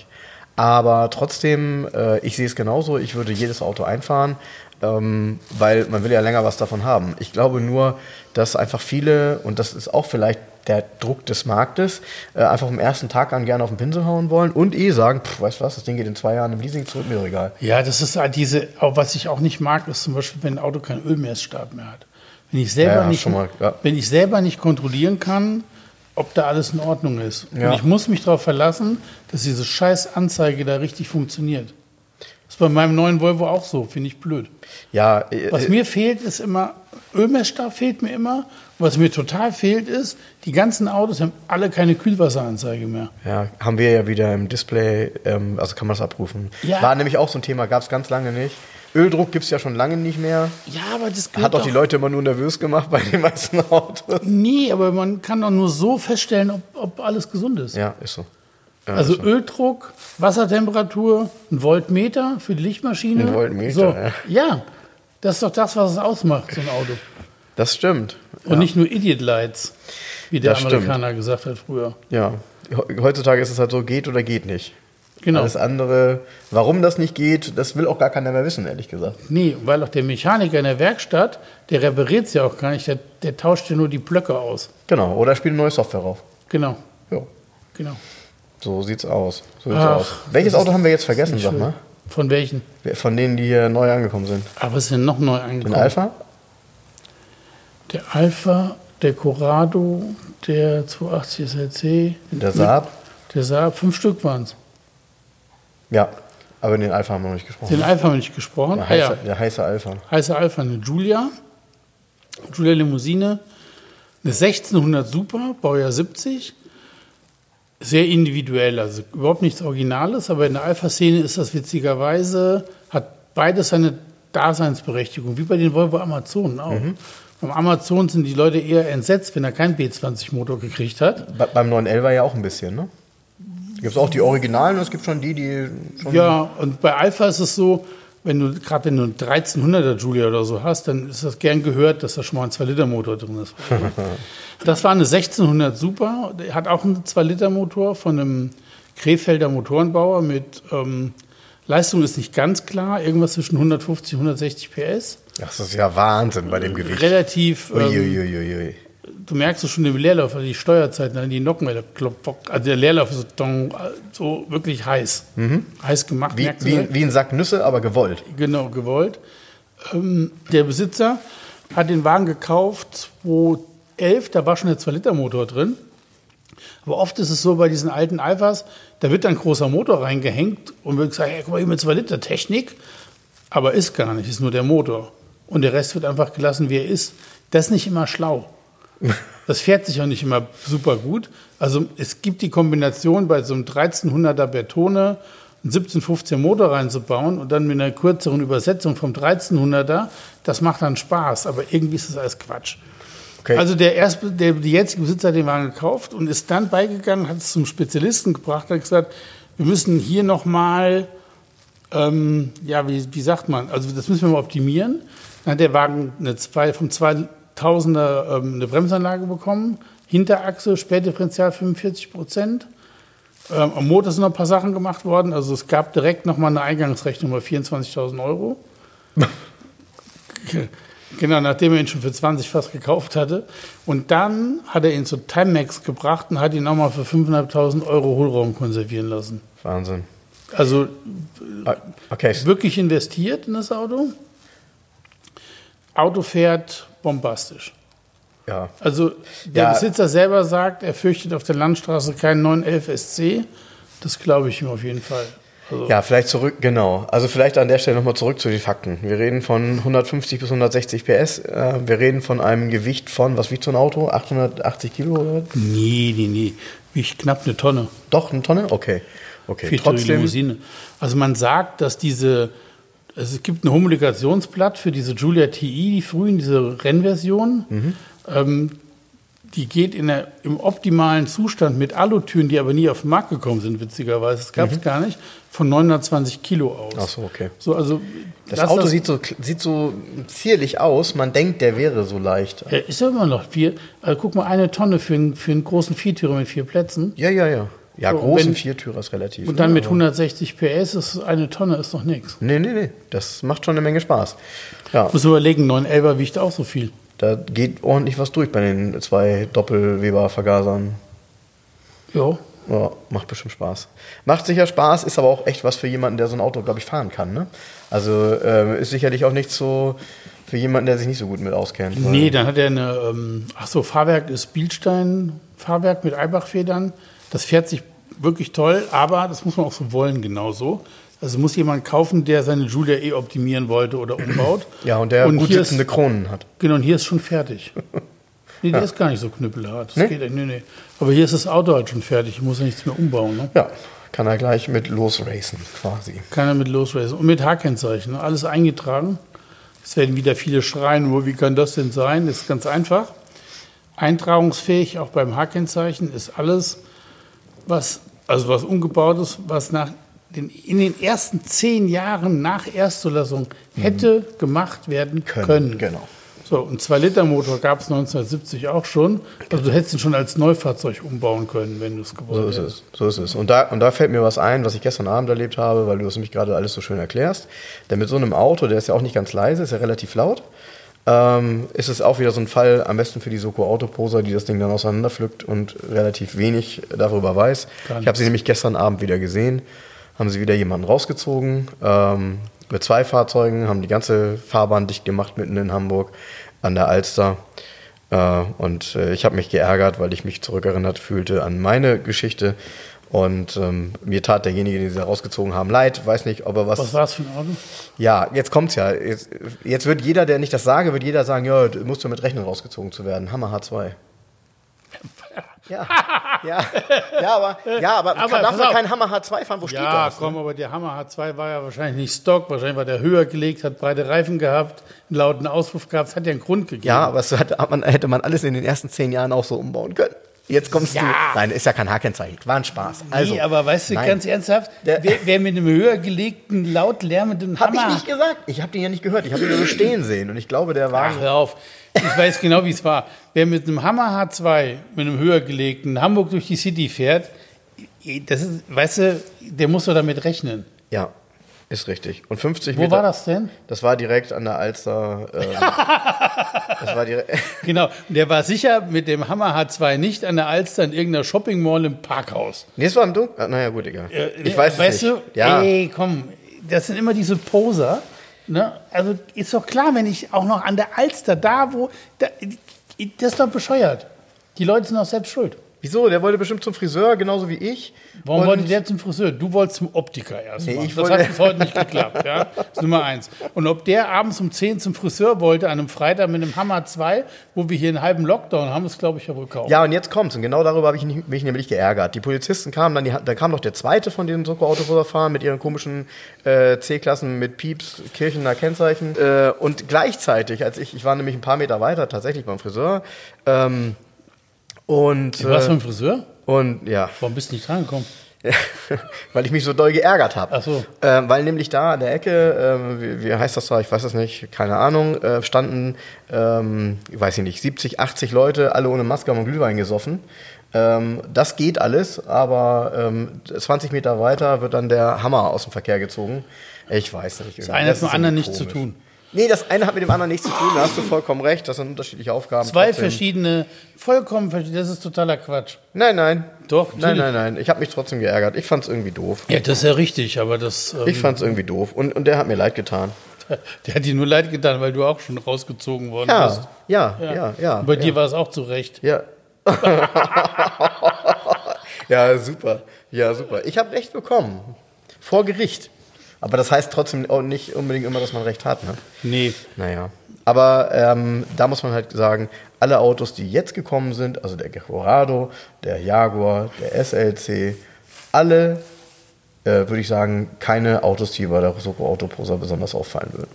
Aber trotzdem, äh, ich sehe es genauso, ich würde jedes Auto einfahren, ähm, weil man will ja länger was davon haben. Ich glaube nur, dass einfach viele, und das ist auch vielleicht der Druck des Marktes, äh, einfach vom ersten Tag an gerne auf den Pinsel hauen wollen und eh sagen, pff, weißt du was, das Ding geht in zwei Jahren im Leasing zurück, mir doch egal. Ja, das ist halt diese, auch was ich auch nicht mag, ist zum Beispiel, wenn ein Auto keinen Ölmessstab mehr hat. Wenn ich selber, Ja, nicht, schon mal, ja. wenn ich selber nicht kontrollieren kann, ob da alles in Ordnung ist. Ja. Und ich muss mich darauf verlassen, dass diese scheiß Anzeige da richtig funktioniert. Das ist bei meinem neuen Volvo auch so, finde ich blöd. Ja, äh, Was mir fehlt, ist immer, Ölmessstab fehlt mir immer. Was mir total fehlt, ist, die ganzen Autos haben alle keine Kühlwasseranzeige mehr. Ja, haben wir ja wieder im Display, ähm, also kann man das abrufen. Ja. War nämlich auch so ein Thema, gab es ganz lange nicht. Öldruck gibt es ja schon lange nicht mehr. Ja, aber das Hat doch die Leute immer nur nervös gemacht bei den meisten Autos. Nee, aber man kann doch nur so feststellen, ob, ob alles gesund ist. Ja, ist so. Also so. Öldruck, Wassertemperatur, ein Voltmeter für die Lichtmaschine. Ein Voltmeter, so. ja. ja. das ist doch das, was es ausmacht, so ein Auto. Das stimmt. Und nicht nur Idiot Lights, wie der Das stimmt. Amerikaner gesagt hat früher. Ja, He- heutzutage ist es halt so, geht oder geht nicht. Genau. Alles andere, warum das nicht geht, das will auch gar keiner mehr wissen, ehrlich gesagt. Nee, weil auch der Mechaniker in der Werkstatt, der repariert es ja auch gar nicht, der, der tauscht ja nur die Blöcke aus. Genau, oder spielt eine neue Software drauf. Genau, Ja, genau. So sieht's aus. So sieht's Ach, aus. Welches Auto haben wir jetzt vergessen, sag mal? Von welchen? Von denen, die hier neu angekommen sind. Aber es sind noch neu Den angekommen. Alpha? Der Alpha, der Corrado, der 280 SLC, Der Saab? der Saab, fünf Stück waren es. Ja, aber den Alpha haben wir noch nicht gesprochen. Den Alpha haben wir nicht gesprochen. Der Ah, ja. heiße, der heiße Alpha. Heiße Alpha, eine Giulia, Giulia Limousine, eine 1600 Super, Baujahr 70. Sehr individuell, also überhaupt nichts Originales, aber in der Alpha-Szene ist das witzigerweise, hat beides seine Daseinsberechtigung, wie bei den Volvo Amazonen auch. Beim Amazon sind die Leute eher entsetzt, wenn er keinen B20-Motor gekriegt hat. Be beim 911 ja auch ein bisschen, ne? Gibt es auch die Originalen und es gibt schon die, die schon. Ja, und bei Alpha ist es so, wenn du gerade wenn du einen 1300er Julia oder so hast, dann ist das gern gehört, dass da schon mal ein 2-Liter-Motor drin ist. das war eine 1600 Super, hat auch einen 2-Liter-Motor von einem Krefelder Motorenbauer mit ähm, Leistung ist nicht ganz klar, irgendwas zwischen 150 und 160 PS. Das ist ja Wahnsinn bei dem Gewicht. Relativ, ähm, Uiuiuiui. Du merkst es schon im Leerlauf, also die Steuerzeiten, dann die Nocken, klopp, klopp, also der Leerlauf ist so, wirklich heiß. Heiß gemacht, Mhm. Wie, merkst du wie, wie ein Sack Nüsse, aber gewollt. Genau, gewollt. Ähm, der Besitzer hat den Wagen gekauft 2011, da war schon der 2-Liter-Motor drin. Aber oft ist es so bei diesen alten Alphas, da wird dann ein großer Motor reingehängt und wird gesagt, hey, guck mal hier mit 2-Liter-Technik. Aber ist gar nicht, ist nur der Motor. Und der Rest wird einfach gelassen, wie er ist. Das ist nicht immer schlau. Das fährt sich auch nicht immer super gut. Also es gibt die Kombination bei so einem 1300er Bertone einen 1715 Motor reinzubauen und dann mit einer kürzeren Übersetzung vom 1300er, das macht dann Spaß, aber irgendwie ist das alles Quatsch. Okay. Also der, erst, der die jetzige Besitzer hat den Wagen gekauft und ist dann beigegangen, hat es zum Spezialisten gebracht, hat gesagt, wir müssen hier nochmal, ähm, ja, wie, wie sagt man, also das müssen wir mal optimieren. Dann hat der Wagen eine zwei, vom 2000er ähm, eine Bremsanlage bekommen, Hinterachse, Spätdifferential 45 Prozent. Ähm, am Motor sind noch ein paar Sachen gemacht worden. Also es gab direkt nochmal eine Eingangsrechnung bei 24.000 Euro. genau, nachdem er ihn schon für 20 fast gekauft hatte. Und dann hat er ihn zu Timex gebracht und hat ihn nochmal für 5.500 Euro Hohlraum konservieren lassen. Wahnsinn. Also Ah, Okay, wirklich investiert in das Auto. Auto fährt bombastisch. ja. Also der Ja. Besitzer selber sagt, er fürchtet auf der Landstraße keinen 911 SC. Das glaube ich ihm auf jeden Fall. Also, Ja, vielleicht zurück, genau. Also vielleicht an der Stelle nochmal zurück zu den Fakten. Wir reden von 150 bis 160 PS. Äh, wir reden von einem Gewicht von, was wiegt so ein Auto? 880 Kilo oder was? Nee, nee, nee. Wiegt knapp eine Tonne. Doch, eine Tonne? Okay. Okay, Viertürige trotzdem. Limousine. Also man sagt, dass diese, es gibt ein Homologationsblatt für diese Julia TI, die frühen, diese Rennversion. Mhm. Ähm, die geht in der, im optimalen Zustand mit Alutüren, die aber nie auf den Markt gekommen sind, witzigerweise. Das gab es gar nicht, von 920 Kilo aus. Mhm. Ach so, okay. So, also Das lass Auto sieht so, sieht so zierlich aus. Man denkt, der wäre so leicht. Ja, ist ja immer noch vier. Also guck mal, eine Tonne für einen, für einen großen Viertürer mit vier Plätzen. Ja, ja, ja. Ja, So, großen wenn- Viertürer ist relativ. Und dann ne, mit aber- 160 PS ist eine Tonne ist noch nichts. Nee, nee, nee. Das macht schon eine Menge Spaß. Ja, Muss überlegen, 911er wiegt auch so viel. da geht ordentlich was durch bei den zwei Doppelweber-Vergasern. Ja. Ja, macht bestimmt Spaß. Macht sicher Spaß, ist aber auch echt was für jemanden, der so ein Auto, glaube ich, fahren kann. Ne? Also ähm, ist sicherlich auch nichts so für jemanden, der sich nicht so gut mit auskennt. Nee, dann hat er eine, ähm, ach so, Fahrwerk ist Bielstein-Fahrwerk mit Eibach-Federn. Das fährt sich wirklich toll, aber das muss man auch so wollen, genauso. Also muss jemand kaufen, der seine Julia eh optimieren wollte oder umbaut. Ja, und der gut hier sitzende ist, Kronen hat. Genau, und hier ist schon fertig. Nee, der ist gar nicht so knüppelhart. Das geht echt, nee, nee. Aber hier ist das Auto halt schon fertig. Ich muss ja nichts mehr umbauen. Ne? Ja, kann er gleich mit losracen, quasi. Keiner mit losracen. Und mit H-Kennzeichen. ne? Alles eingetragen. Es werden wieder viele schreien, nur wie kann das denn sein? Das ist ganz einfach. Eintragungsfähig, auch beim H-Kennzeichen, ist alles, was, also was umgebaut ist, was nach den, in den ersten zehn Jahren nach Erstzulassung hätte gemacht werden können. Genau. So, und 2-Liter-Motor gab es 1970 auch schon. Also du hättest ihn schon als Neufahrzeug umbauen können, wenn du es gewollt So ist hättest. es. So ist es. Und da, und da fällt mir was ein, was ich gestern Abend erlebt habe, weil du es nämlich gerade alles so schön erklärst. Denn mit so einem Auto, der ist ja auch nicht ganz leise, ist ja relativ laut, ähm, ist es auch wieder so ein Fall, am besten für die Soko Autoposer, die das Ding dann auseinanderpflückt und relativ wenig darüber weiß. Ich habe sie nämlich gestern Abend wieder gesehen, haben sie wieder jemanden rausgezogen, ähm, mit zwei Fahrzeugen, haben die ganze Fahrbahn dicht gemacht mitten in Hamburg an der Alster. Äh, und äh, ich habe mich geärgert, weil ich mich zurückerinnert fühlte an meine Geschichte. Und ähm, mir tat derjenige, den sie da rausgezogen haben, leid. Weiß nicht, ob er was. Was war es für ein Auto? Ja, jetzt kommt's ja. Jetzt, jetzt wird jeder, der nicht das sage, wird jeder sagen, ja, du musst damit rechnen, rausgezogen zu werden. Hammer H2. Ja, ja, ja, aber, ja, aber, Aber kann, darf man keinen Hammer H2 fahren? Wo steht Ja, das? komm, aber der Hammer H2 war ja wahrscheinlich nicht Stock, wahrscheinlich war der höher gelegt, hat breite Reifen gehabt, einen lauten Auspuff gehabt, es hat ja einen Grund gegeben. Ja, aber das hat, hat man, hätte man alles in den ersten zehn Jahren auch so umbauen können. Jetzt kommst Ja. du. Nein, ist ja kein Hakenzeichen. War ein Spaß. Also, nee, aber weißt du, nein. ganz ernsthaft, wer, wer mit einem höher gelegten, laut lärmenden Hab Hammer... ich nicht gesagt. Ich habe den ja nicht gehört. Ich habe ihn nur so stehen sehen. Und ich glaube, der Ach, Wagen. hör auf. Ich weiß genau, wie es war. Wer mit einem Hammer H2, mit einem höher gelegten Hamburg durch die City fährt, das ist, weißt du, der muss doch damit rechnen. Ja, ist richtig. Und 50 Wo Meter. war das denn? Das war direkt an der Alster. Ähm, das war direkt. Genau, der war sicher mit dem Hammer H2 nicht an der Alster in irgendeiner Shopping Mall im Parkhaus. Nee, es war im Dunkeln. Naja, gut, egal. Äh, ich weiß weißt es nicht. du, ja. ey, komm, das sind immer diese Poser. Ne? Also ist doch klar, wenn ich auch noch an der Alster, da wo, da, das ist doch bescheuert. Die Leute sind auch selbst schuld. Wieso? Der wollte bestimmt zum Friseur, genauso wie ich. Warum Und- wollte der zum Friseur? Du wolltest zum Optiker erstmal. Nee, ich das hat bis heute nicht geklappt. Ja? Das ist Nummer eins. Und ob der abends um 10 zum Friseur wollte, an einem Freitag mit einem Hammer 2, wo wir hier einen halben Lockdown haben, das glaube ich ja wohl kaum. Ja, und jetzt kommt's. Und genau darüber habe ich mich mich nämlich geärgert. Die Polizisten kamen dann, die, da kam noch der zweite von den Soko-Autofahrern mit ihren komischen äh, C-Klassen mit Pieps, Kirchener Kennzeichen. Äh, und gleichzeitig, als ich, ich war nämlich ein paar Meter weiter, tatsächlich beim Friseur. Ähm, und, Du warst äh, beim Friseur? und ja, Warum bist du nicht drangekommen? weil ich mich so doll geärgert habe. Ach so. Ähm, weil nämlich da an der Ecke, ähm, wie, wie heißt das da, ich weiß es nicht, keine Ahnung, äh, standen, ähm, ich weiß ich nicht, 70, 80 Leute, alle ohne Maske haben und Glühwein gesoffen. Ähm, das geht alles, aber ähm, 20 Meter weiter wird dann der Hammer aus dem Verkehr gezogen. Ich weiß nicht. Das eine hat mit dem anderen nichts zu tun. Nee, das eine hat mit dem anderen nichts zu tun, da hast du vollkommen recht, das sind unterschiedliche Aufgaben. Zwei trotzdem. verschiedene, vollkommen verschiedene, das ist totaler Quatsch. Nein, nein. Doch, Nein, natürlich. nein, nein. Ich habe mich trotzdem geärgert. Ich fand's irgendwie doof. Ja, das ist ja richtig, aber das, ähm, Ich fand's irgendwie doof. Und, und der hat mir leid getan. der hat dir nur leid getan, weil du auch schon rausgezogen worden bist. Ja, ja, ja, ja. Und bei ja. dir war es auch zu Recht. Ja. ja, super. Ja, super. Ich habe recht bekommen. Vor Gericht. Aber das heißt trotzdem auch nicht unbedingt immer, dass man recht hat. Ne? Nee. Naja. Aber ähm, da muss man halt sagen, alle Autos, die jetzt gekommen sind, also der Corrado, der Jaguar, der SLC, alle, äh, würde ich sagen, keine Autos, die bei der Soko Autoprosa besonders auffallen würden.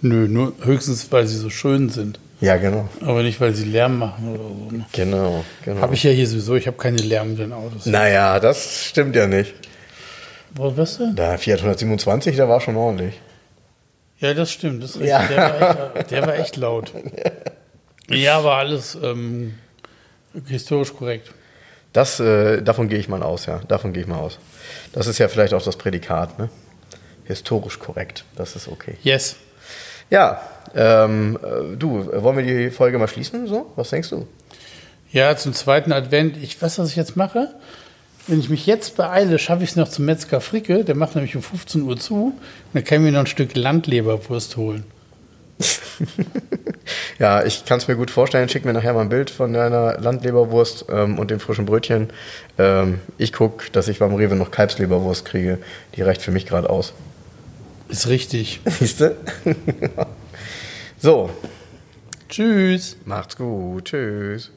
Nö, nur höchstens, weil sie so schön sind. Ja, genau. Aber nicht, weil sie Lärm machen oder so. Ne? Genau, genau. Habe ich ja hier sowieso, ich habe keine lärmenden Autos. Naja, das stimmt ja nicht. Wo wirst du? Der Fiat 127, der war schon ordentlich. Ja, das stimmt. Das. Ja. Der, war echt, der war echt laut. Ja, war alles ähm, historisch korrekt. Das, äh, davon gehe ich mal aus, ja. Davon gehe ich mal aus. Das ist ja vielleicht auch das Prädikat, ne? Historisch korrekt. Das ist okay. Yes. Ja, ähm, äh, du, äh, wollen wir die Folge mal schließen? So? Was denkst du? Ja, zum zweiten Advent. Ich weiß, was ich jetzt mache. Wenn ich mich jetzt beeile, schaffe ich es noch zum Metzger Fricke. Der macht nämlich um 15 Uhr zu. Und dann kann ich mir noch ein Stück Landleberwurst holen. Ja, ich kann es mir gut vorstellen. Schick mir nachher mal ein Bild von deiner Landleberwurst ähm, und dem frischen Brötchen. Ähm, ich gucke, dass ich beim Rewe noch Kalbsleberwurst kriege. Die reicht für mich gerade aus. Ist richtig. Siehst du? so, Tschüss. macht's gut. Tschüss.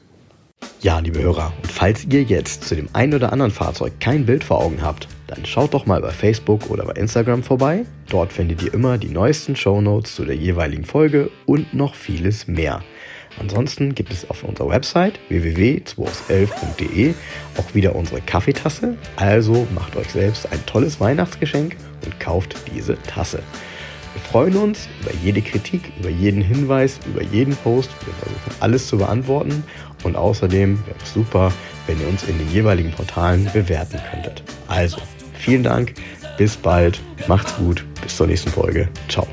Ja, liebe Hörer, und falls ihr jetzt zu dem einen oder anderen Fahrzeug kein Bild vor Augen habt, dann schaut doch mal bei Facebook oder bei Instagram vorbei. Dort findet ihr immer die neuesten Shownotes zu der jeweiligen Folge und noch vieles mehr. Ansonsten gibt es auf unserer Website www.211.de auch wieder unsere Kaffeetasse. Also macht euch selbst ein tolles Weihnachtsgeschenk und kauft diese Tasse. Wir freuen uns über jede Kritik, über jeden Hinweis, über jeden Post. Wir versuchen alles zu beantworten. Und außerdem wäre es super, wenn ihr uns in den jeweiligen Portalen bewerten könntet. Also, vielen Dank, bis bald, macht's gut, bis zur nächsten Folge. Ciao.